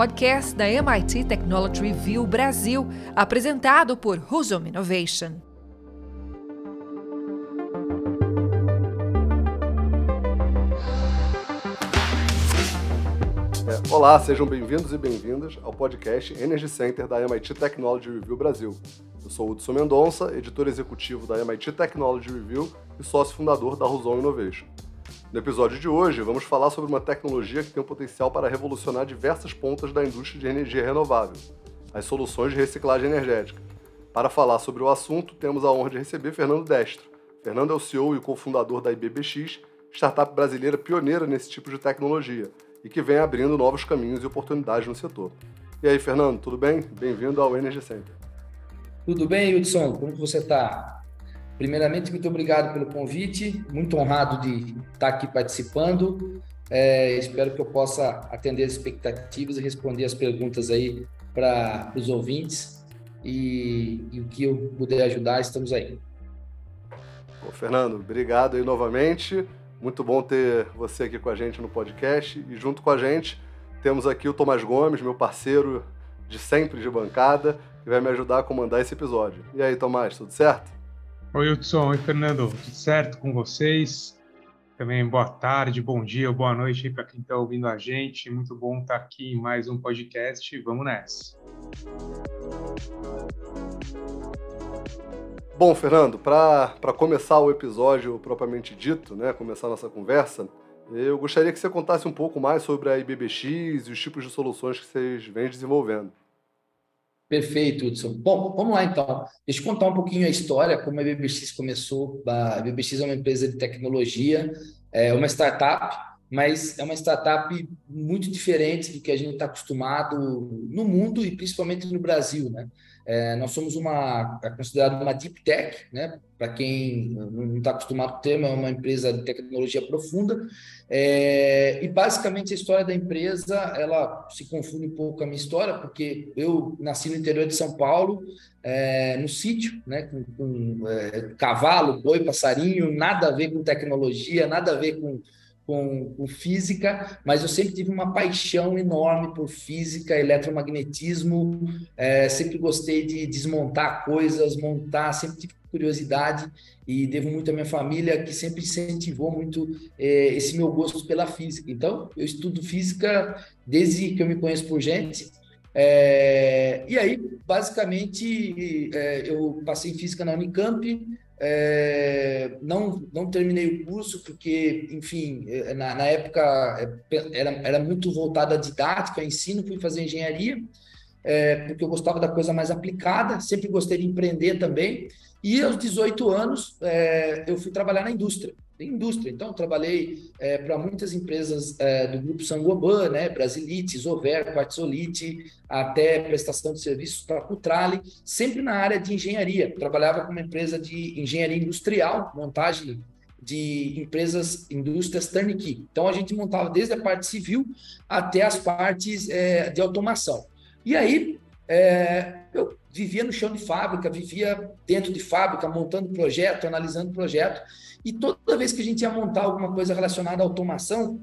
podcast da MIT Technology Review Brasil, apresentado por Husum Innovation. É, olá, sejam bem-vindos e bem-vindas ao podcast Energy Center da MIT Technology Review Brasil. Eu sou Hudson Mendonça, editor executivo da MIT Technology Review e sócio fundador da Husum Innovation. No episódio de hoje, vamos falar sobre uma tecnologia que tem o potencial para revolucionar diversas pontas da indústria de energia renovável, as soluções de reciclagem energética. Para falar sobre o assunto, temos a honra de receber Fernando Destro. Fernando é o CEO e cofundador da IBBX, startup brasileira pioneira nesse tipo de tecnologia e que vem abrindo novos caminhos e oportunidades no setor. E aí, Fernando, tudo bem? Bem-vindo ao Energy Center. Tudo bem, Hudson? Como você está? Primeiramente, muito obrigado pelo convite, muito honrado de estar aqui participando. É, espero que eu possa atender as expectativas e responder as perguntas aí para os ouvintes. E, e, o que eu puder ajudar, estamos aí. Bom, Fernando, obrigado aí novamente. Muito bom ter você aqui com a gente no podcast. E junto com a gente temos aqui o Tomás Gomes, meu parceiro de sempre de bancada, que vai me ajudar a comandar esse episódio. E aí, Tomás, tudo certo? Oi, Hudson. Oi, Fernando. Tudo certo com vocês? Também boa tarde, bom dia, boa noite para quem está ouvindo a gente. Muito bom estar tá aqui em mais um podcast. Vamos nessa. Bom, Fernando, para começar o episódio propriamente dito, né, começar nossa conversa, eu gostaria que você contasse um pouco mais sobre a IBBX e os tipos de soluções que vocês vêm desenvolvendo. Perfeito, Hudson. Bom, vamos lá então. Deixa eu contar um pouquinho a história, como a BBX começou. A BBX é uma empresa de tecnologia, é uma startup, mas é uma startup muito diferente do que a gente está acostumado no mundo e principalmente no Brasil, né? É, nós somos uma é considerado uma deep tech, né? Para quem não está acostumado com o termo, é uma empresa de tecnologia profunda. É, e basicamente a história da empresa ela se confunde um pouco com a minha história, porque eu nasci no interior de São Paulo, é, no sítio, né? Com, com é, cavalo, boi, passarinho, nada a ver com tecnologia, nada a ver com com, com, física, mas eu sempre tive uma paixão enorme por física, eletromagnetismo, é, sempre gostei de desmontar coisas, montar, sempre tive curiosidade e devo muito à minha família que sempre incentivou muito é, esse meu gosto pela física. Então, eu estudo física desde que eu me conheço por gente. É, e aí, basicamente, é, eu passei física na Unicamp, é, não, não terminei o curso porque, enfim, é, na, na, época é, era, era muito voltada à didática, ao ensino, fui fazer engenharia, é, porque eu gostava da coisa mais aplicada, sempre gostei de empreender também. E aos 18 anos, é, eu fui trabalhar na indústria indústria. Então, trabalhei é, para muitas empresas é, do grupo Sangoban, né, Brasilite, Zover, Quartzolite, até prestação de serviços para Cutrale, sempre na área de engenharia. Trabalhava com uma empresa de engenharia industrial, montagem de empresas, indústrias turnkey. Então, a gente montava desde a parte civil até as partes é, de automação. E aí, é, eu vivia no chão de fábrica, vivia dentro de fábrica, montando projeto, analisando projeto, e toda vez que a gente ia montar alguma coisa relacionada à automação,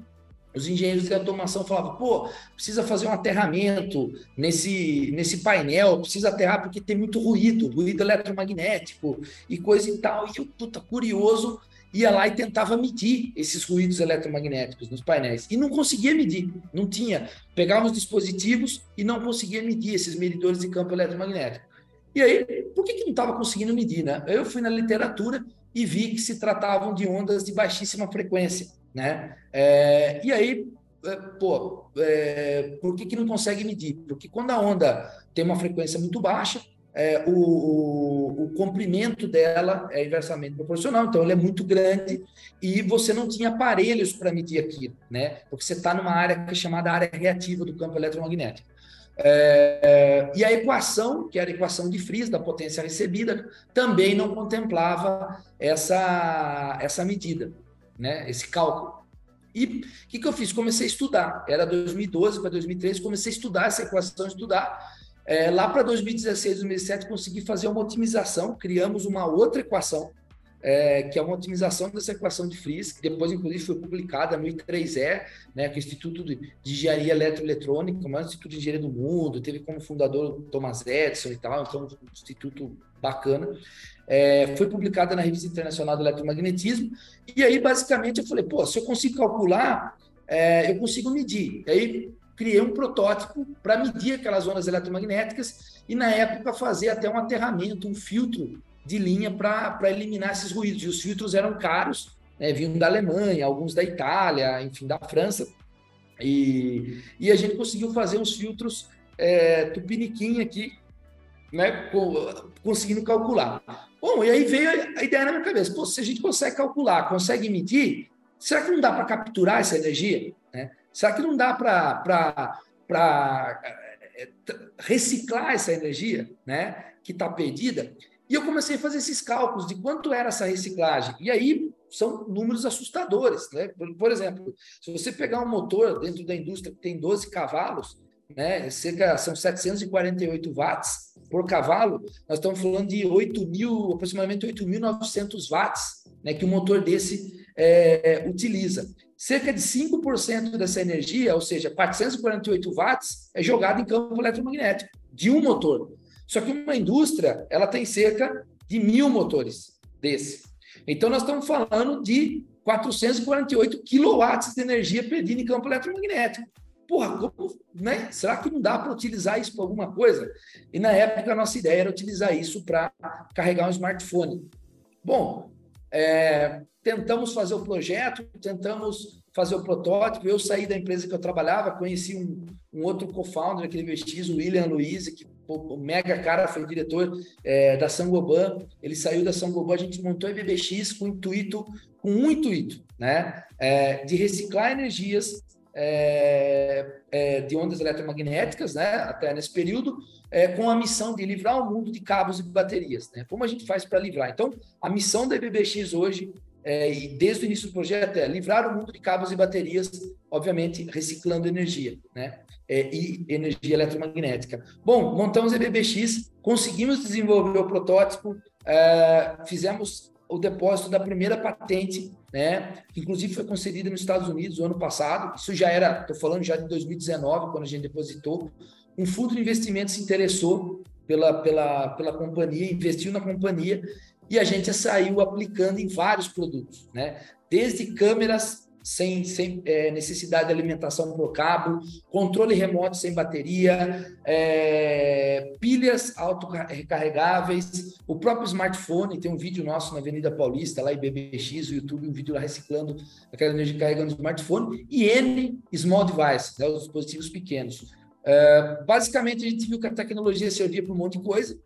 os engenheiros de automação falavam, pô, precisa fazer um aterramento nesse, nesse painel, precisa aterrar porque tem muito ruído, ruído eletromagnético e coisa e tal. E eu, puta, curioso, ia lá e tentava medir esses ruídos eletromagnéticos nos painéis. E não conseguia medir, não tinha. Pegava os dispositivos e não conseguia medir esses medidores de campo eletromagnético. E aí, por que, que não estava conseguindo medir, né? Eu fui na literatura e vi que se tratavam de ondas de baixíssima frequência, né? É, e aí, é, pô, é, por que, que não consegue medir? Porque quando a onda tem uma frequência muito baixa, é, o, o, o, comprimento dela é inversamente proporcional, então ele é muito grande e você não tinha aparelhos para medir aquilo, né? Porque você está numa área que é chamada área reativa do campo eletromagnético. É, e a equação, que era a equação de Friis, da potência recebida, também não contemplava essa, essa medida, né? esse cálculo. E o que, que eu fiz? Comecei a estudar. Era 2012 para 2013, comecei a estudar essa equação, estudar. É, lá para 2016, 2017, consegui fazer uma otimização, criamos uma outra equação é, que é uma otimização dessa equação de Friis, que depois, inclusive, foi publicada no I3E, né, que é o Instituto de Engenharia Eletroeletrônica, o maior instituto de engenharia do mundo, teve como fundador Thomas Edison e tal, então um instituto bacana. É, foi publicada na Revista Internacional do Eletromagnetismo, e aí, basicamente, eu falei, pô, se eu consigo calcular, é, eu consigo medir. E aí, criei um protótipo para medir aquelas ondas eletromagnéticas e, na época, fazer até um aterramento, um filtro de linha para eliminar esses ruídos. E os filtros eram caros, né, vinham da Alemanha, alguns da Itália, enfim, da França. E, e a gente conseguiu fazer uns filtros é, tupiniquim aqui, né, conseguindo calcular. Bom, e aí veio a ideia na minha cabeça: Pô, se a gente consegue calcular, consegue medir, será que não dá para capturar essa energia? Né? Será que não dá para é, reciclar essa energia né, que está perdida? E eu comecei a fazer esses cálculos de quanto era essa reciclagem. E aí são números assustadores. Né? Por, exemplo, se você pegar um motor dentro da indústria que tem 12 cavalos, né, cerca, são 748 watts por cavalo, nós estamos falando de 8 mil, aproximadamente 8.900 watts né, que um motor desse é, utiliza. Cerca de 5% dessa energia, ou seja, 448 watts, é jogado em campo eletromagnético de um motor. Só que uma indústria, ela tem cerca de mil motores desse. Então, nós estamos falando de 448 quilowatts de energia perdida em campo eletromagnético. Porra, como, né? será que não dá para utilizar isso para alguma coisa? E na época, a nossa ideia era utilizar isso para carregar um smartphone. Bom, é, tentamos fazer o projeto, tentamos fazer o protótipo. Eu saí da empresa que eu trabalhava, conheci um, um outro co-founder aquele VX, o William Luiz, que o mega cara foi diretor é, da Sangoban, ele saiu da Sangoban, a gente montou a IBBX com intuito, com um intuito, né, é, de reciclar energias é, de ondas eletromagnéticas, né, até nesse período, é, com a missão de livrar o mundo de cabos e baterias, né, como a gente faz para livrar? Então, a missão da IBBX hoje é, e desde o início do projeto é livrar o mundo de cabos e baterias, obviamente reciclando energia, né? É, e energia eletromagnética. Bom, montamos a BBX, conseguimos desenvolver o protótipo, é, fizemos o depósito da primeira patente, né? Que inclusive foi concedida nos Estados Unidos no ano passado. Isso já era, estou falando já de 2019, quando a gente depositou. Um fundo de investimento se interessou pela, pela, pela companhia, investiu na companhia e a gente saiu aplicando em vários produtos, né? Desde câmeras sem, sem é, necessidade de alimentação por cabo, controle remoto sem bateria, é, pilhas auto-recarregáveis, o próprio smartphone, tem um vídeo nosso na Avenida Paulista, lá em BBX, o YouTube, um vídeo lá reciclando aquela energia carregando o smartphone, e N small devices, né, os dispositivos pequenos. É, basicamente, a gente viu que a tecnologia servia para um monte de coisa,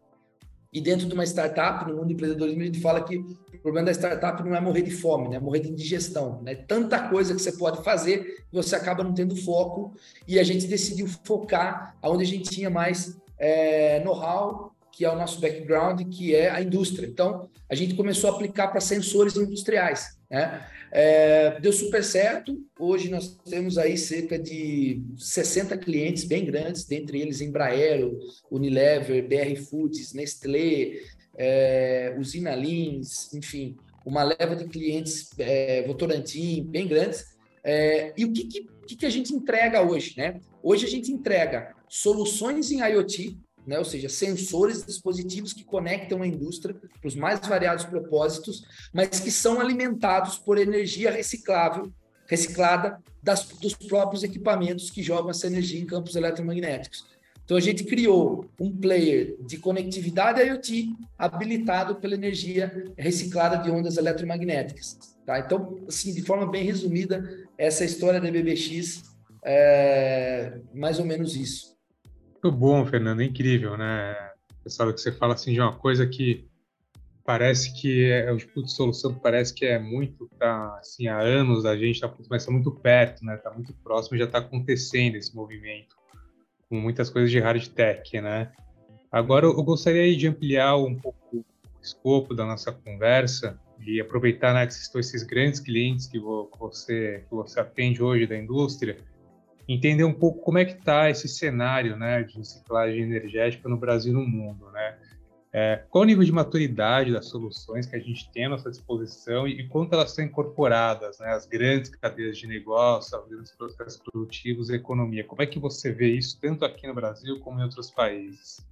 e dentro de uma startup, no mundo do empreendedorismo, a gente fala que o problema da startup não é morrer de fome, né? É morrer de indigestão. Né? Tanta coisa que você pode fazer que você acaba não tendo foco. E a gente decidiu focar onde a gente tinha mais é, know-how, que é o nosso background, que é a indústria. Então, a gente começou a aplicar para sensores industriais. Né? É, deu super certo. Hoje nós temos aí cerca de 60 clientes bem grandes, dentre eles Embraer, Unilever, BR Foods, Nestlé, é, Usina Lins, enfim, uma leva de clientes é, Votorantim bem grandes. É, e o que, que, que a gente entrega hoje? Né? Hoje a gente entrega soluções em IoT né? ou seja, sensores, dispositivos que conectam a indústria para os mais variados propósitos, mas que são alimentados por energia reciclável, reciclada das, dos próprios equipamentos que jogam essa energia em campos eletromagnéticos. Então a gente criou um player de conectividade IoT habilitado pela energia reciclada de ondas eletromagnéticas. Tá? Então, assim, de forma bem resumida, essa história da BBX é mais ou menos isso. Muito bom, Fernando, é incrível, né? Pessoal, que você fala assim de uma coisa que parece que é o tipo de solução parece que é muito, tá assim, há anos a gente tá, mas tá muito perto, né? Tá muito próximo, já está acontecendo esse movimento com muitas coisas de hard tech, né? Agora eu gostaria de ampliar um pouco o escopo da nossa conversa e aproveitar né, que estão esses grandes clientes que você que você atende hoje da indústria entender um pouco como é que está esse cenário né, de reciclagem energética no Brasil e no mundo. Né? É, qual o nível de maturidade das soluções que a gente tem à nossa disposição e, e quanto elas são incorporadas, né, as grandes cadeias de negócio, os grandes processos produtivos e economia? Como é que você vê isso tanto aqui no Brasil como em outros países?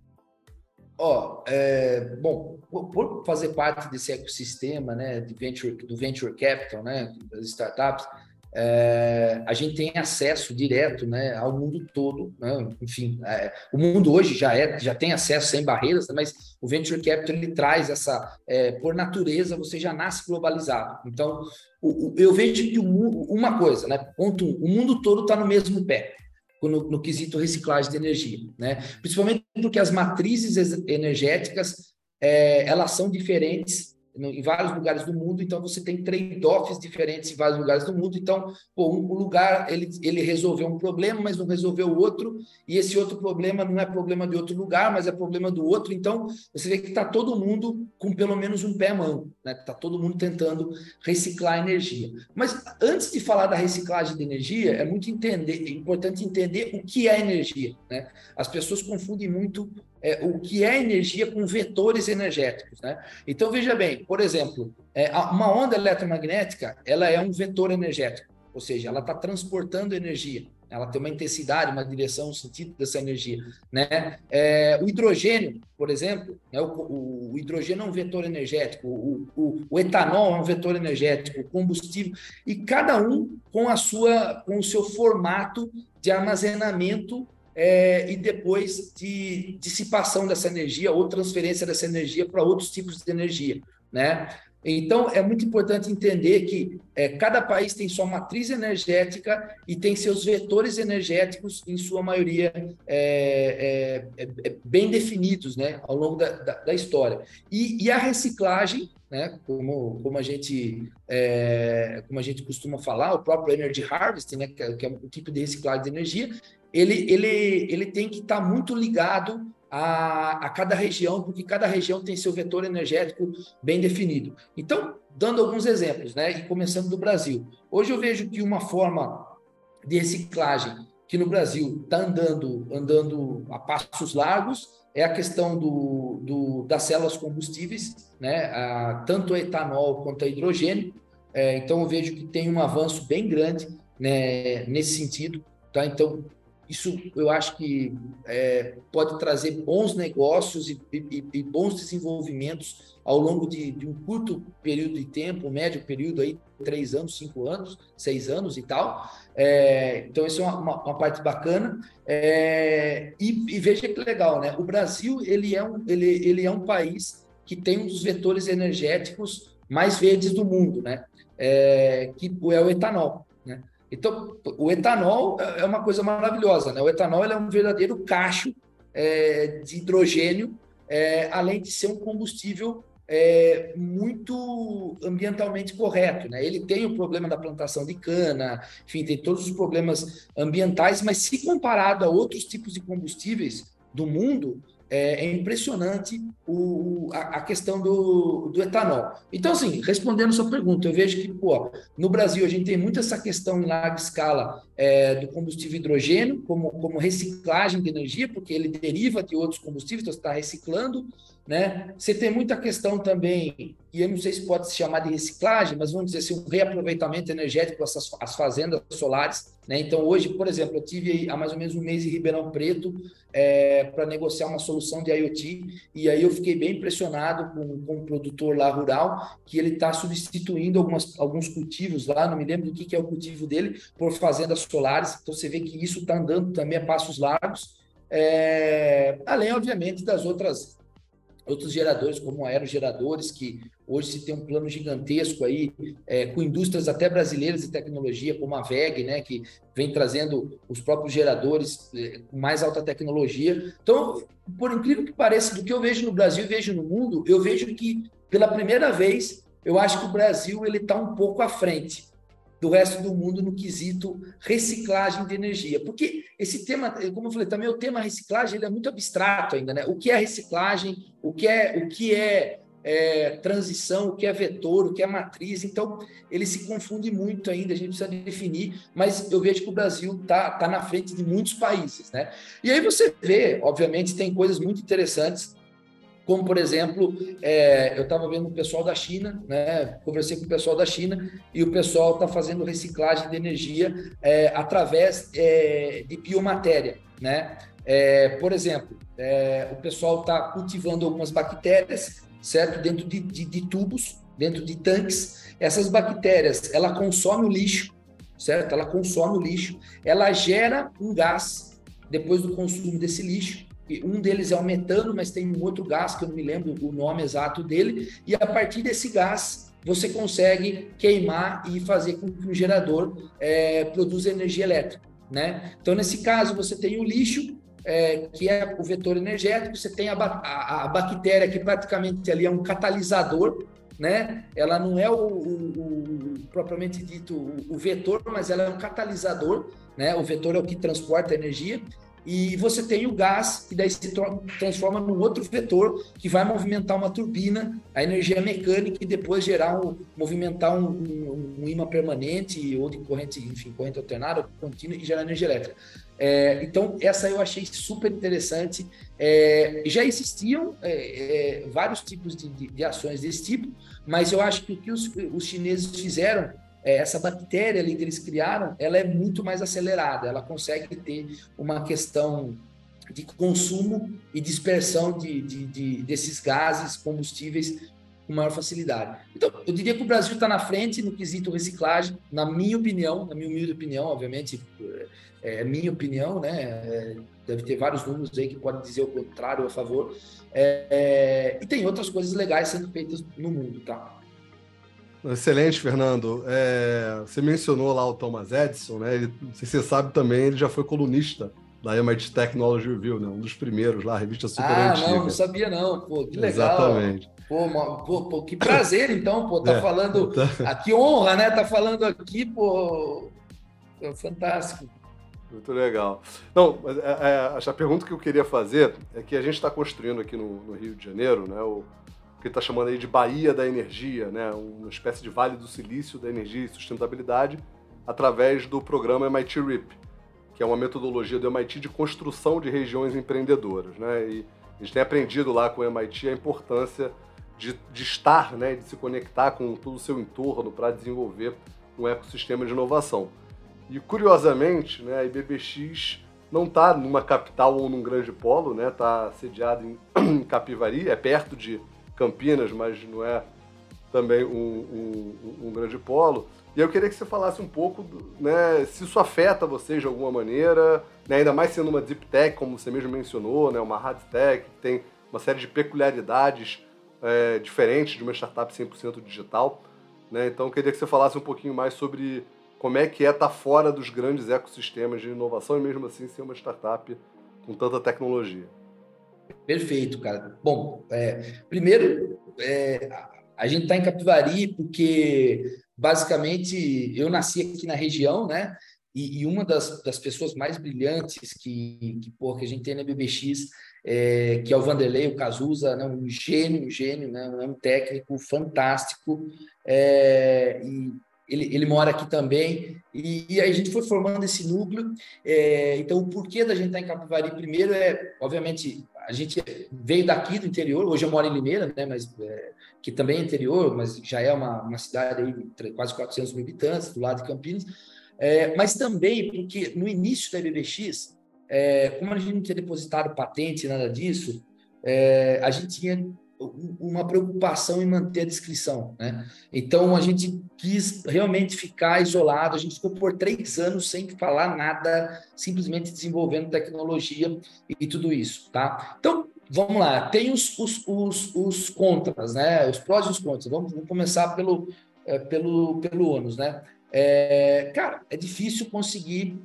Ó, é, bom, por fazer parte desse ecossistema, né, de venture, do venture capital, né, das startups, é, a gente tem acesso direto né, ao mundo todo. Né? Enfim, é, o mundo hoje já, é, já tem acesso sem barreiras, né? mas o Venture Capital ele traz essa, é, por natureza, você já nasce globalizado. Então, o, o, eu vejo que o uma coisa, né? ponto um, o mundo todo está no mesmo pé. No, no, quesito reciclagem de energia, né? Principalmente porque as matrizes energéticas é, elas são diferentes em vários lugares do mundo, então você tem trade-offs diferentes em vários lugares do mundo. Então, pô, um lugar ele, ele resolveu um problema, mas não resolveu o outro, e esse outro problema não é problema de outro lugar, mas é problema do outro. Então, você vê que está todo mundo com pelo menos um pé mão, né? Está todo mundo tentando reciclar energia. Mas antes de falar da reciclagem de energia, é muito entender, é importante entender o que é energia. Né? As pessoas confundem muito é, o que é energia com vetores energéticos. Né? Então, veja bem, por exemplo, é, uma onda eletromagnética ela é um vetor energético, ou seja, ela está transportando energia. Ela tem uma intensidade, uma direção, um sentido dessa energia. Né? É, o hidrogênio, por exemplo, né? o, o, o, hidrogênio é um vetor energético, o, o, etanol é um vetor energético, o combustível, e cada um com a sua, com o seu formato de armazenamento é, e depois de dissipação dessa energia ou transferência dessa energia para outros tipos de energia, né? Então, é muito importante entender que é, cada país tem sua matriz energética e tem seus vetores energéticos, em sua maioria, é, é, é, é bem definidos né, ao longo da, da, da história. E, e, a reciclagem, né, como, como, a gente, é, como a gente costuma falar, o próprio Energy Harvest, né, que é, um tipo de reciclagem de energia, ele, ele, ele tem que estar tá muito ligado a, a, cada região, porque cada região tem seu vetor energético bem definido. Então, dando alguns exemplos, né, e começando do Brasil. Hoje eu vejo que uma forma de reciclagem que no Brasil está andando, andando a passos largos é a questão do, do das células combustíveis, né, a, tanto a etanol quanto a hidrogênio. É, então, eu vejo que tem um avanço bem grande né, nesse sentido. Tá? Então, isso eu acho que é, pode trazer bons negócios e, e, e bons desenvolvimentos ao longo de, de, um curto período de tempo, um médio período aí, três anos, cinco anos, seis anos e tal. É, então, isso é uma, uma, uma parte bacana. É, e, e, veja que legal, né? O Brasil, ele é, um, ele, ele é um país que tem um dos vetores energéticos mais verdes do mundo, né? É, que é o etanol. Então, o etanol é uma coisa maravilhosa, né? O etanol é um verdadeiro cacho é, de hidrogênio, é, além de ser um combustível é, muito ambientalmente correto, né? Ele tem o problema da plantação de cana, enfim, tem todos os problemas ambientais, mas se comparado a outros tipos de combustíveis do mundo, é, é impressionante o, a, a, questão do, do etanol. Então, assim, respondendo sua pergunta, eu vejo que, pô, no Brasil a gente tem muito essa questão em larga escala é, do combustível hidrogênio como, como reciclagem de energia, porque ele deriva de outros combustíveis, então você está reciclando, né? Você tem muita questão também, e eu não sei se pode se chamar de reciclagem, mas vamos dizer assim, um reaproveitamento energético dessas as fazendas solares. Né? Então, hoje, por exemplo, eu tive há mais ou menos um mês em Ribeirão Preto é, para negociar uma solução de IoT, e aí eu fiquei bem impressionado com, com um produtor lá rural, que ele está substituindo algumas, alguns cultivos lá, não me lembro do que, que é o cultivo dele, por fazendas solares. Então, você vê que isso está andando também a passos largos. É, além, obviamente, das outras outros geradores, como aerogeradores, que hoje se tem um plano gigantesco aí, é, com indústrias até brasileiras de tecnologia, como a VEG, né, que vem trazendo os próprios geradores é, com mais alta tecnologia. Então, por incrível que pareça, do que eu vejo no Brasil e vejo no mundo, eu vejo que, pela primeira vez, eu acho que o Brasil ele está um pouco à frente do resto do mundo no quesito reciclagem de energia. Porque esse tema, como eu falei, também o tema reciclagem ele é muito abstrato ainda, né? O que é reciclagem, o que é, o que é, é transição, o que é vetor, o que é matriz. Então, ele se confunde muito ainda, a gente precisa definir, mas eu vejo que o Brasil está tá na frente de muitos países, né? E aí você vê, obviamente, tem coisas muito interessantes como por exemplo, é, eu estava vendo o pessoal da China, né? Conversei com o pessoal da China e o pessoal está fazendo reciclagem de energia é, através é, de biomatéria, né? É, por exemplo, é, o pessoal está cultivando algumas bactérias, certo, dentro de, de, de, tubos, dentro de tanques. Essas bactérias, ela consome o lixo, certo? Ela consome o lixo, ela gera um gás depois do consumo desse lixo um deles é o metano, mas tem um outro gás que eu não me lembro o nome exato dele, e a partir desse gás você consegue queimar e fazer com que o gerador é, produza energia elétrica. Né? Então, nesse caso, você tem o lixo, é, que é o vetor energético, você tem a, a, a, bactéria, que praticamente ali é um catalisador, né? ela não é o, o, o propriamente dito o, o vetor, mas ela é um catalisador, né? o vetor é o que transporta a energia, e você tem o gás, que daí se transforma num outro vetor que vai movimentar uma turbina, a energia mecânica e depois gerar um, movimentar um, um, um imã permanente ou de corrente, enfim, corrente alternada, contínua e gerar energia elétrica. É, então, essa eu achei super interessante. É, já existiam é, é vários tipos de, de, de, ações desse tipo, mas eu acho que o que os, os chineses fizeram é, essa bactéria ali que eles criaram, ela é muito mais acelerada, ela consegue ter uma questão de consumo e dispersão de, de, de desses gases, combustíveis com maior facilidade. Então, eu diria que o Brasil está na frente no quesito reciclagem, na minha opinião, na minha humilde opinião, obviamente, é, é minha opinião, né? É, deve ter vários números aí que podem dizer o contrário, a favor. É, é, e tem outras coisas legais sendo feitas no mundo, tá? Excelente, Fernando. É, você mencionou lá o Thomas Edison, né? Ele, não sei se você sabe também, ele já foi colunista da MIT Technology Review, né? Um dos primeiros lá, a revista super ah, antiga. Ah, não, não sabia não. Pô, que legal. Exatamente. Pô, pô, pô, que prazer, então, pô, tá é, falando... Tá... Ah, que honra, né? Tá falando aqui, pô... Fantástico. Muito legal. Não, é, é, a pergunta que eu queria fazer é que a gente está construindo aqui no, no, Rio de Janeiro, né? O, que ele está chamando aí de Baía da Energia, né? uma espécie de Vale do Silício da Energia e Sustentabilidade, através do programa MIT RIP, que é uma metodologia do MIT de construção de regiões empreendedoras. Né? E a gente tem aprendido lá com o MIT a importância de, de estar, né? de se conectar com todo o seu entorno para desenvolver um ecossistema de inovação. E curiosamente, né, a IBBX não está numa capital ou num grande polo, está né? Tá sediada em Capivari, é perto de Campinas, mas não é também um, um, um grande polo. E eu queria que você falasse um pouco, né, se isso afeta vocês de alguma maneira, né, ainda mais sendo uma deep tech, como você mesmo mencionou, né, uma hard tech, que tem uma série de peculiaridades é, diferentes de uma startup 100% digital. Né, então eu queria que você falasse um pouquinho mais sobre como é que é estar fora dos grandes ecossistemas de inovação e mesmo assim ser uma startup com tanta tecnologia. Perfeito, cara. Bom, é, primeiro, é, a gente está em Capivari porque, basicamente, eu nasci aqui na região, né? E, e uma das, das, pessoas mais brilhantes que, que, pô, que a gente tem na BBX, é, que é o Vanderlei, o Cazuza, né? um gênio, um gênio, né? um técnico fantástico. É, e ele, ele mora aqui também, e, e, a gente foi formando esse núcleo. É, então, o porquê da gente estar em Capivari, primeiro, é, obviamente, a gente veio daqui do interior, hoje eu moro em Limeira, né, mas, é, que também é interior, mas já é uma, uma cidade aí quase 400 mil habitantes, do lado de Campinas, é, mas também porque no início da BBX, é, como a gente não tinha depositado patente, nada disso, é, a gente tinha uma preocupação em manter a descrição, né? Então a gente quis realmente ficar isolado. A gente ficou por três anos sem falar nada, simplesmente desenvolvendo tecnologia e tudo isso, tá? Então vamos lá. Tem os, os, os, os contras, né? Os prós e os contras. Vamos, vamos começar pelo é, pelo pelo ônus, né? É, cara, é difícil conseguir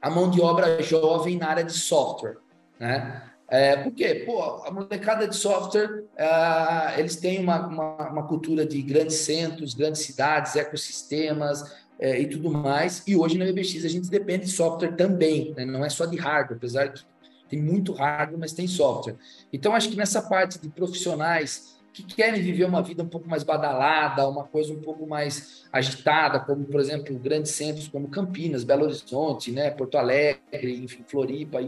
a mão de obra jovem na área de software, né? É, porque, pô, a molecada de software, é, eles têm uma, uma, uma, cultura de grandes centros, grandes cidades, ecossistemas é, e tudo mais. E hoje na BBX a gente depende de software também, né? não é só de hardware, apesar que tem muito hardware, mas tem software. Então, acho que nessa parte de profissionais que querem viver uma vida um pouco mais badalada, uma coisa um pouco mais agitada, como, por exemplo, grandes centros como Campinas, Belo Horizonte, né, Porto Alegre, enfim, Floripa,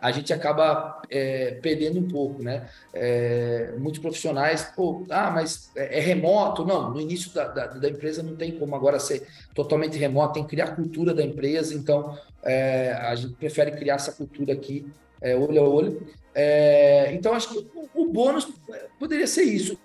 a gente acaba é, perdendo um pouco, né? É, muitos profissionais, pô, ah, mas é, é remoto? Não, no início da, da, da, empresa não tem como agora ser totalmente remoto, tem que criar a cultura da empresa, então é, a gente prefere criar essa cultura aqui, é, olho a olho. É, então, acho que o, o, bônus poderia ser isso.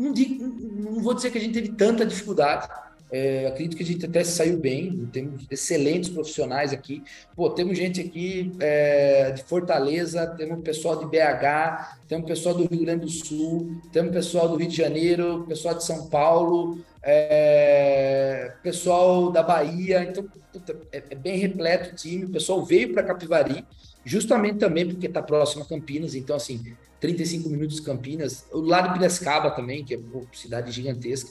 Não, digo, não, vou dizer que a gente teve tanta dificuldade. É, acredito que a gente até saiu bem, temos excelentes profissionais aqui. Pô, temos gente aqui é, de Fortaleza, temos pessoal de BH, temos pessoal do Rio Grande do Sul, temos pessoal do Rio de Janeiro, pessoal de São Paulo, é, pessoal da Bahia. Então, é, é bem repleto o time. O pessoal veio para Capivari justamente também porque está próximo a Campinas, então assim, 35 minutos Campinas, o lado de Piracicaba também, que é uma cidade gigantesca,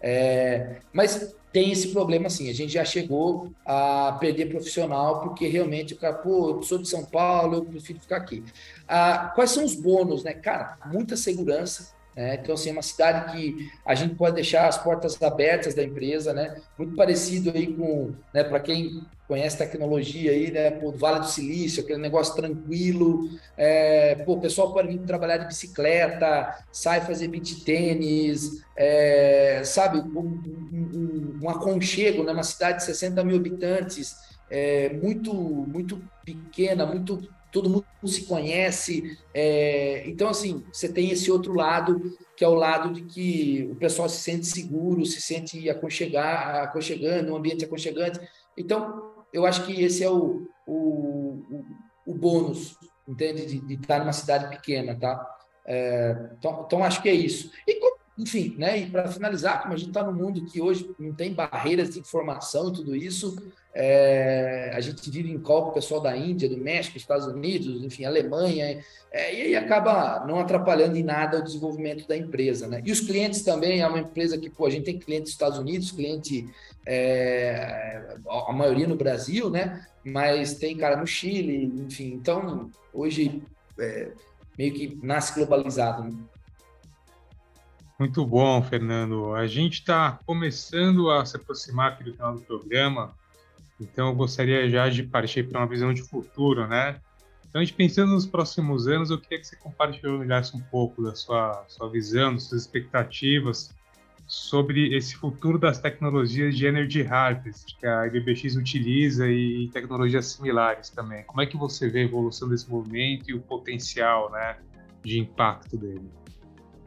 é, mas tem esse problema assim, a gente já chegou a perder profissional porque realmente o cara, pô, eu sou de São Paulo, eu prefiro ficar aqui. Ah, quais são os bônus, né? Cara, muita segurança, né? Então, assim, é uma cidade que a gente pode deixar as portas abertas da empresa, né? Muito parecido aí com, né, para quem conhece tecnologia aí, né? Pô, Vale do Silício, aquele negócio tranquilo. É, pô, o pessoal pode vir trabalhar de bicicleta, sai fazer beach tênis, é, sabe? Um, um, um, aconchego, né? Uma cidade de 60 mil habitantes, é, muito, muito pequena, muito todo mundo se conhece. É, então, assim, você tem esse outro lado, que é o lado de que o pessoal se sente seguro, se sente aconchegar, aconchegando, um ambiente aconchegante. Então, eu acho que esse é o, o, o, o bônus, entende? De, de, estar numa cidade pequena, tá? É, então, então, acho que é isso. E, enfim, né? E para finalizar, como a gente está no mundo que hoje não tem barreiras de informação e tudo isso, é, a gente vive em call com o pessoal da Índia, do México, Estados Unidos, enfim, Alemanha, é, e aí acaba não atrapalhando em nada o desenvolvimento da empresa. Né? E os clientes também, é uma empresa que pô, a gente tem cliente dos Estados Unidos, cliente, é, a maioria no Brasil, né? mas tem cara no Chile, enfim, então hoje é, meio que nasce globalizado. Né? Muito bom, Fernando. A gente está começando a se aproximar aqui do final do programa. Então, eu gostaria já de partir para uma visão de futuro, né? Então, a gente pensando nos próximos anos, eu queria que você compartilhasse um pouco da sua, sua visão, das suas expectativas sobre esse futuro das tecnologias de Energy Harvest que a IBBX utiliza e tecnologias similares também. Como é que você vê a evolução desse movimento e o potencial né, de impacto dele?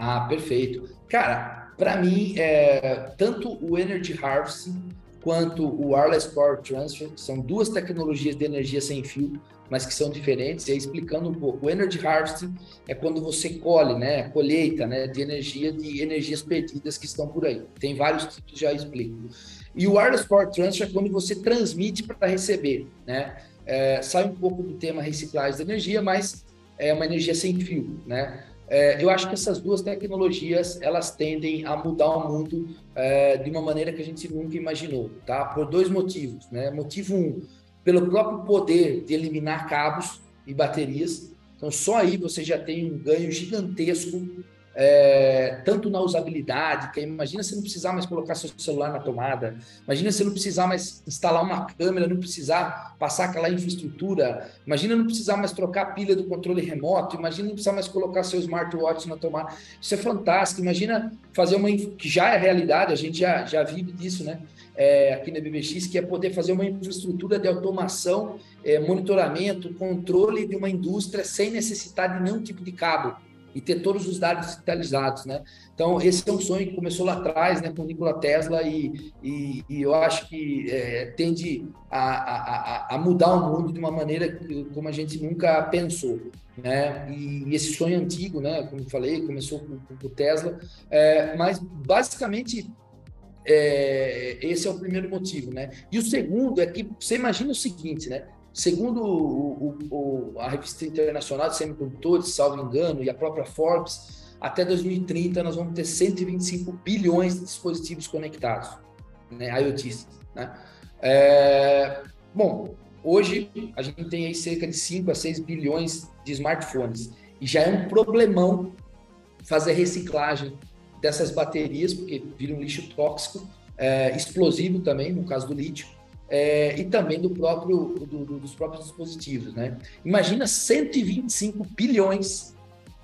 Ah, perfeito. Cara, para mim, é, tanto o Energy Harvesting quanto o Wireless Power Transfer, são duas tecnologias de energia sem fio, mas que são diferentes. E aí, explicando um pouco, o Energy Harvesting é quando você colhe, né, colheita, né, de energia de energias perdidas que estão por aí. Tem vários tipos, já explico. E o Wireless Power Transfer é quando você transmite para receber, né? É, sai um pouco do tema reciclagem de energia, mas é uma energia sem fio, né? É, eu acho que essas duas tecnologias elas tendem a mudar o mundo é, de uma maneira que a gente nunca imaginou, tá? Por dois motivos, né? Motivo um, pelo próprio poder de eliminar cabos e baterias. Então, só aí você já tem um ganho gigantesco é, tanto na usabilidade, que imagina você não precisar mais colocar seu celular na tomada, imagina você não precisar mais instalar uma câmera, não precisar passar aquela infraestrutura, imagina não precisar mais trocar a pilha do controle remoto, imagina não precisar mais colocar seu smartwatch na tomada. Isso é fantástico. Imagina fazer uma que já é realidade, a gente já, já vive disso, né? É, aqui na BBX, que é poder fazer uma infraestrutura de automação, é, monitoramento, controle de uma indústria sem necessitar de nenhum tipo de cabo e ter todos os dados digitalizados, né? Então, esse é um sonho que começou lá atrás, né, com Nikola Tesla, e, e, e eu acho que é, tende a, a, a, mudar o mundo de uma maneira que, como a gente nunca pensou, né? E, e esse sonho antigo, né, como eu falei, começou com, o Tesla, é, mas basicamente é, esse é o primeiro motivo, né? E o segundo é que você imagina o seguinte, né? Segundo o, o, a revista internacional de semicondutores, salvo engano, e a própria Forbes, até 2030 nós vamos ter 125 bilhões de dispositivos conectados, né, IoTs. Né? É, bom, hoje a gente tem aí cerca de 5 a 6 bilhões de smartphones, e já é um problemão fazer reciclagem dessas baterias, porque vira um lixo tóxico, é, explosivo também, no caso do lítio, é, e também do próprio, do, dos próprios dispositivos. Né? Imagina 125 bilhões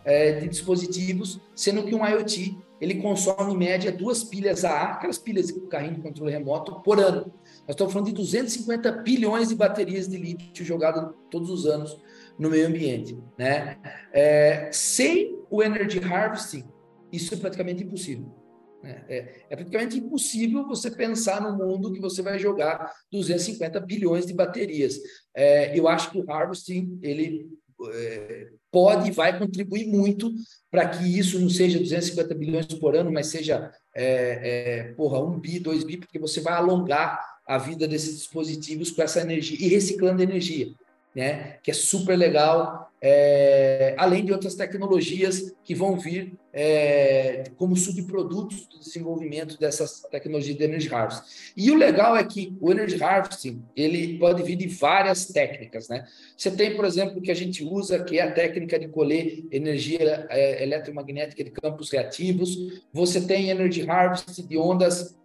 é, de dispositivos, sendo que um IoT ele consome em média duas pilhas AA, aquelas pilhas de carrinho de controle remoto, por ano. Nós estamos falando de 250 bilhões de baterias de lítio jogadas todos os anos no meio ambiente. Né? É, sem o Energy Harvesting, isso é praticamente impossível. Né? É, é, praticamente impossível você pensar no mundo que você vai jogar 250 bilhões de baterias. É, eu acho que o harvesting ele é, pode e vai contribuir muito para que isso não seja 250 bilhões por ano, mas seja é, é, porra, um bi, dois bi, porque você vai alongar a vida desses dispositivos com essa energia e reciclando energia né? Que é super legal, é, além de outras tecnologias que vão vir é, como subprodutos do desenvolvimento dessas tecnologias de Energy Harvest. E o legal é que o Energy Harvesting ele pode vir de várias técnicas, né? Você tem, por exemplo, o que a gente usa, que é a técnica de colher energia é, eletromagnética de campos reativos. Você tem Energy Harvest de ondas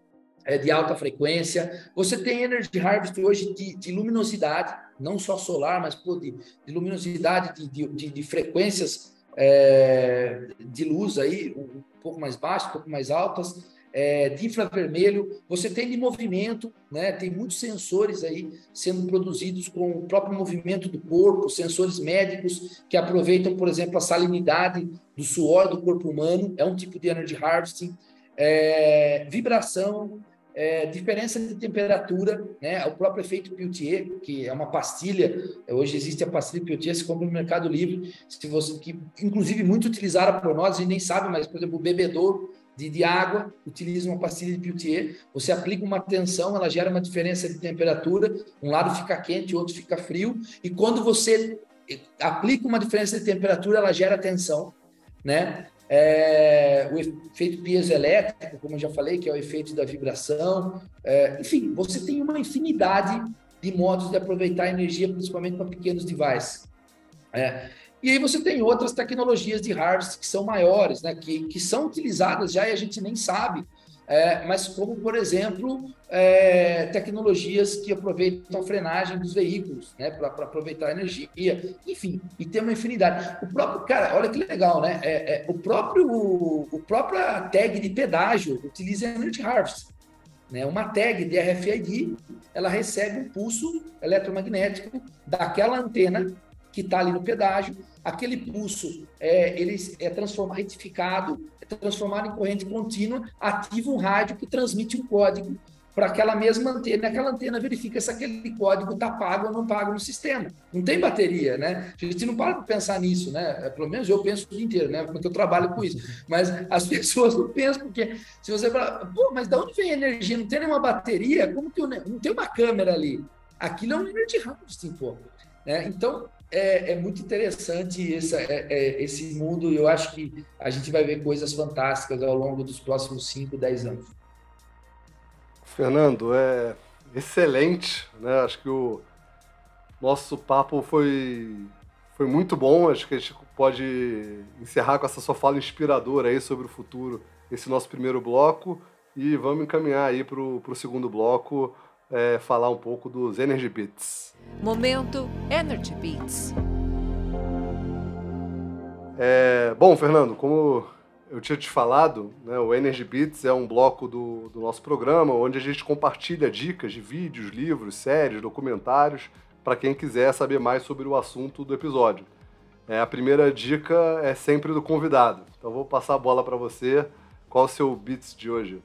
é, de alta frequência. Você tem Energy Harvest hoje de, de luminosidade, não só solar, mas pô, de, de, luminosidade, de, de, de frequências é, de luz aí, um pouco mais baixas, um pouco mais altas, é, de infravermelho. Você tem de movimento, né? tem muitos sensores aí sendo produzidos com o próprio movimento do corpo, sensores médicos que aproveitam, por exemplo, a salinidade do suor do corpo humano, é um tipo de energy harvesting. É, vibração, é, diferença de temperatura, né? O próprio efeito Peltier, que é uma pastilha, hoje existe a pastilha Peltier, se compra no Mercado Livre, se você, que inclusive muito utilizada por nós, a gente nem sabe, mas por exemplo, o bebedouro de, de água utiliza uma pastilha de Peltier, você aplica uma tensão, ela gera uma diferença de temperatura, um lado fica quente, o outro fica frio, e quando você aplica uma diferença de temperatura, ela gera tensão, né? É, o efeito piezoelétrico, como eu já falei, que é o efeito da vibração. É, enfim, você tem uma infinidade de modos de aproveitar a energia, principalmente para pequenos devices. É, e aí você tem outras tecnologias de harvest que são maiores, né, que, que são utilizadas já e a gente nem sabe é, mas como, por exemplo, é, tecnologias que aproveitam a frenagem dos veículos, né, para aproveitar a energia, enfim, e tem uma infinidade. O próprio, cara, olha que legal, né? É, é o próprio, o própria tag de pedágio utiliza Energy Harvest. Né? Uma tag de RFID, ela recebe um pulso eletromagnético daquela antena que está ali no pedágio. Aquele pulso é, ele é transformado, retificado, é transformado em corrente contínua, ativa um rádio que transmite um código para aquela mesma antena. E aquela antena verifica se aquele código está pago ou não pago no sistema. Não tem bateria, né? A gente não para para pensar nisso, né? É, pelo menos eu penso o dia inteiro, né? Porque eu trabalho com isso. Mas as pessoas não pensam, porque se você falar, pô, mas de onde vem a energia? Não tem nenhuma bateria? Como que eu... não tem uma câmera ali? Aquilo é um energy harvesting, pô. É, então, é, é, muito interessante essa, é, é, esse mundo e eu acho que a gente vai ver coisas fantásticas ao longo dos próximos 5, 10 anos. Fernando, é excelente, né? Acho que o nosso papo foi, foi muito bom. Acho que a gente pode encerrar com essa sua fala inspiradora aí sobre o futuro, esse nosso primeiro bloco, e vamos encaminhar aí para o segundo bloco é, falar um pouco dos Energy Beats. Momento Energy Beats. É, bom, Fernando, como eu tinha te falado, né, o Energy Beats é um bloco do, do nosso programa onde a gente compartilha dicas de vídeos, livros, séries, documentários para quem quiser saber mais sobre o assunto do episódio. É, a primeira dica é sempre do convidado. Então vou passar a bola para você. Qual o seu Beats de hoje?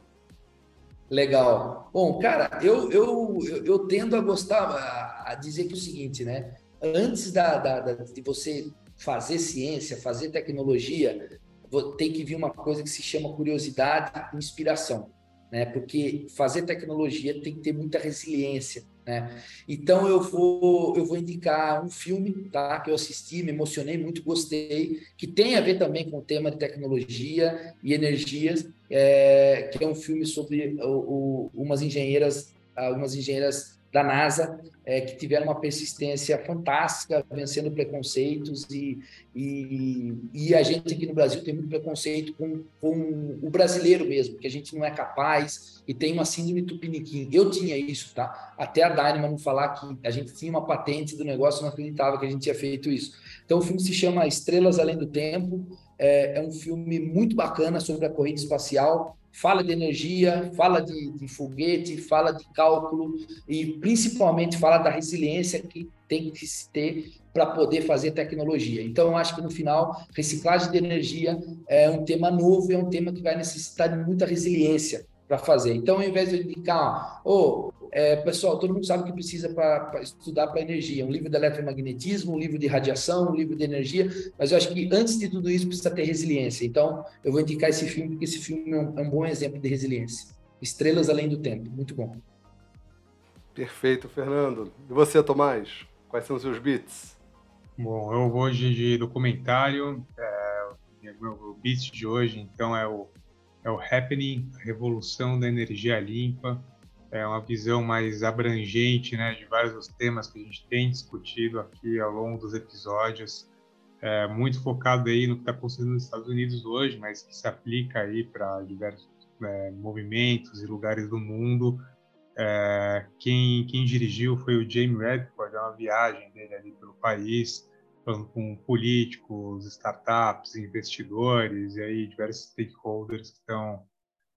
Legal. Bom, cara, eu, eu, eu, eu tendo a gostar, a, a, dizer que é o seguinte, né? Antes da, da, da, de você fazer ciência, fazer tecnologia, tem que vir uma coisa que se chama curiosidade e inspiração, né? Porque fazer tecnologia tem que ter muita resiliência, né? Então eu vou eu vou indicar um filme, tá? Que eu assisti, me emocionei muito, gostei, que tem a ver também com o tema de tecnologia e energias, é, que é um filme sobre o, o, umas engenheiras, algumas engenheiras da NASA, é, que tiveram uma persistência fantástica, vencendo preconceitos, e, e, e, a gente aqui no Brasil tem muito preconceito com, com o brasileiro mesmo, que a gente não é capaz e tem uma síndrome tupiniquim. Eu tinha isso, tá? Até a Dynamo não falar que a gente tinha uma patente do negócio, não acreditava que a gente tinha feito isso. Então, o filme se chama Estrelas Além do Tempo, é, é um filme muito bacana sobre a corrida espacial, fala de energia, fala de, de, foguete, fala de cálculo e principalmente fala da resiliência que tem que se ter para poder fazer tecnologia. Então, eu acho que no final, reciclagem de energia é um tema novo, é um tema que vai necessitar de muita resiliência para fazer. Então, ao invés de indicar, oh, é, pessoal, todo mundo sabe que precisa para estudar para energia, um livro de eletromagnetismo, um livro de radiação, um livro de energia, mas eu acho que antes de tudo isso precisa ter resiliência. Então, eu vou indicar esse filme porque esse filme é um, é um bom exemplo de resiliência. Estrelas Além do Tempo, muito bom. Perfeito, Fernando. E você, Tomás? Quais são os seus beats? Bom, eu vou hoje de documentário. É, meu beat de hoje, então, é o é o Happening, revolução da energia limpa. É uma visão mais abrangente né, de vários dos temas que a gente tem discutido aqui ao longo dos episódios. É, muito focado aí no que está acontecendo nos Estados Unidos hoje, mas que se aplica aí para diversos é, movimentos e lugares do mundo. É, quem, quem dirigiu foi o Jamie Redford, é uma viagem dele ali pelo país, falando com políticos, startups, investidores e aí diversos stakeholders que estão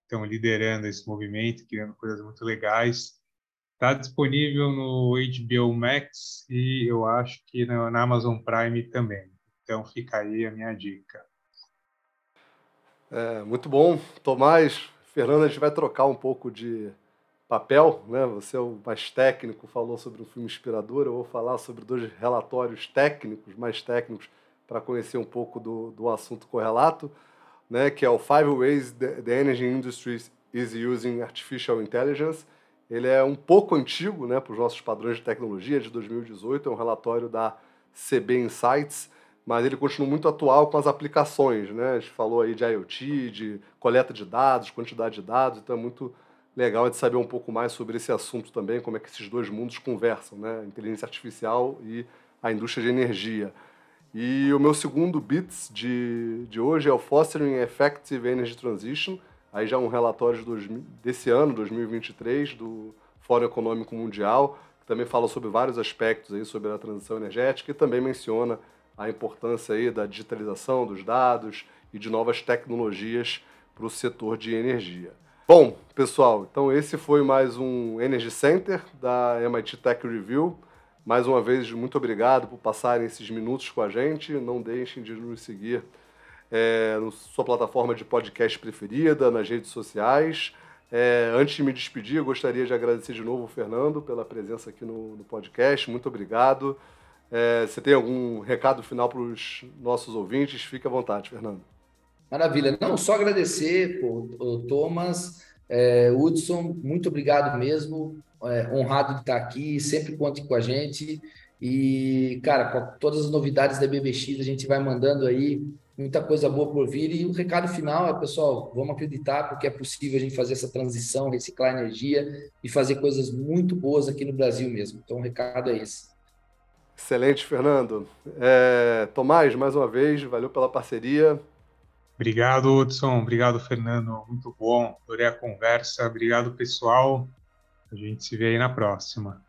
estão liderando esse movimento, criando coisas muito legais. Está disponível no HBO Max e eu acho que na Amazon Prime também. Então fica aí a minha dica. É, muito bom. Tomás, Fernando, a gente vai trocar um pouco de papel, né? Você é o mais técnico, falou sobre um filme inspirador. Eu vou falar sobre dois relatórios técnicos, mais técnicos, para conhecer um pouco do, do assunto correlato, né? Que é o Five Ways the Energy Industry is Using Artificial Intelligence. Ele é um pouco antigo, né? Para os nossos padrões de tecnologia, de 2018. É um relatório da CB Insights mas ele continua muito atual com as aplicações, né? A gente falou aí de IoT, de coleta de dados, quantidade de dados, então é muito legal é de saber um pouco mais sobre esse assunto também, como é que esses dois mundos conversam, né? Inteligência artificial e a indústria de energia. E o meu segundo bits de, de hoje é o Fostering Effective Energy Transition, aí já um relatório de dois, desse ano, 2023, do Fórum Econômico Mundial, que também fala sobre vários aspectos aí sobre a transição energética e também menciona a importância aí da digitalização dos dados e de novas tecnologias para o setor de energia. Bom, pessoal, então esse foi mais um Energy Center da MIT Tech Review. Mais uma vez, muito obrigado por passarem esses minutos com a gente. Não deixem de nos seguir é, na sua plataforma de podcast preferida, nas redes sociais. É, antes de me despedir, eu gostaria de agradecer de novo o Fernando pela presença aqui no, no podcast. Muito obrigado. É, você tem algum recado final para os nossos ouvintes? Fique à vontade, Fernando. Maravilha. Não, só agradecer, pô, Thomas, é, Hudson, muito obrigado mesmo. É, honrado de estar aqui, sempre conte com a gente. E, cara, com todas as novidades da BBX, a gente vai mandando aí muita coisa boa por vir. E o recado final é, pessoal, vamos acreditar, porque é possível a gente fazer essa transição, reciclar energia e fazer coisas muito boas aqui no Brasil mesmo. Então, o recado é esse. Excelente, Fernando. É, Tomás, mais uma vez, valeu pela parceria. Obrigado, Hudson. Obrigado, Fernando. Muito bom. Adorei a conversa. Obrigado, pessoal. A gente se vê aí na próxima.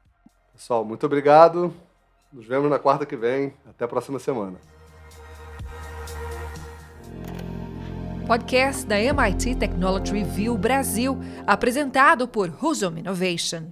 Pessoal, muito obrigado. Nos vemos na quarta que vem. Até a próxima semana. Podcast da MIT Technology Review Brasil, apresentado por Husum Innovation.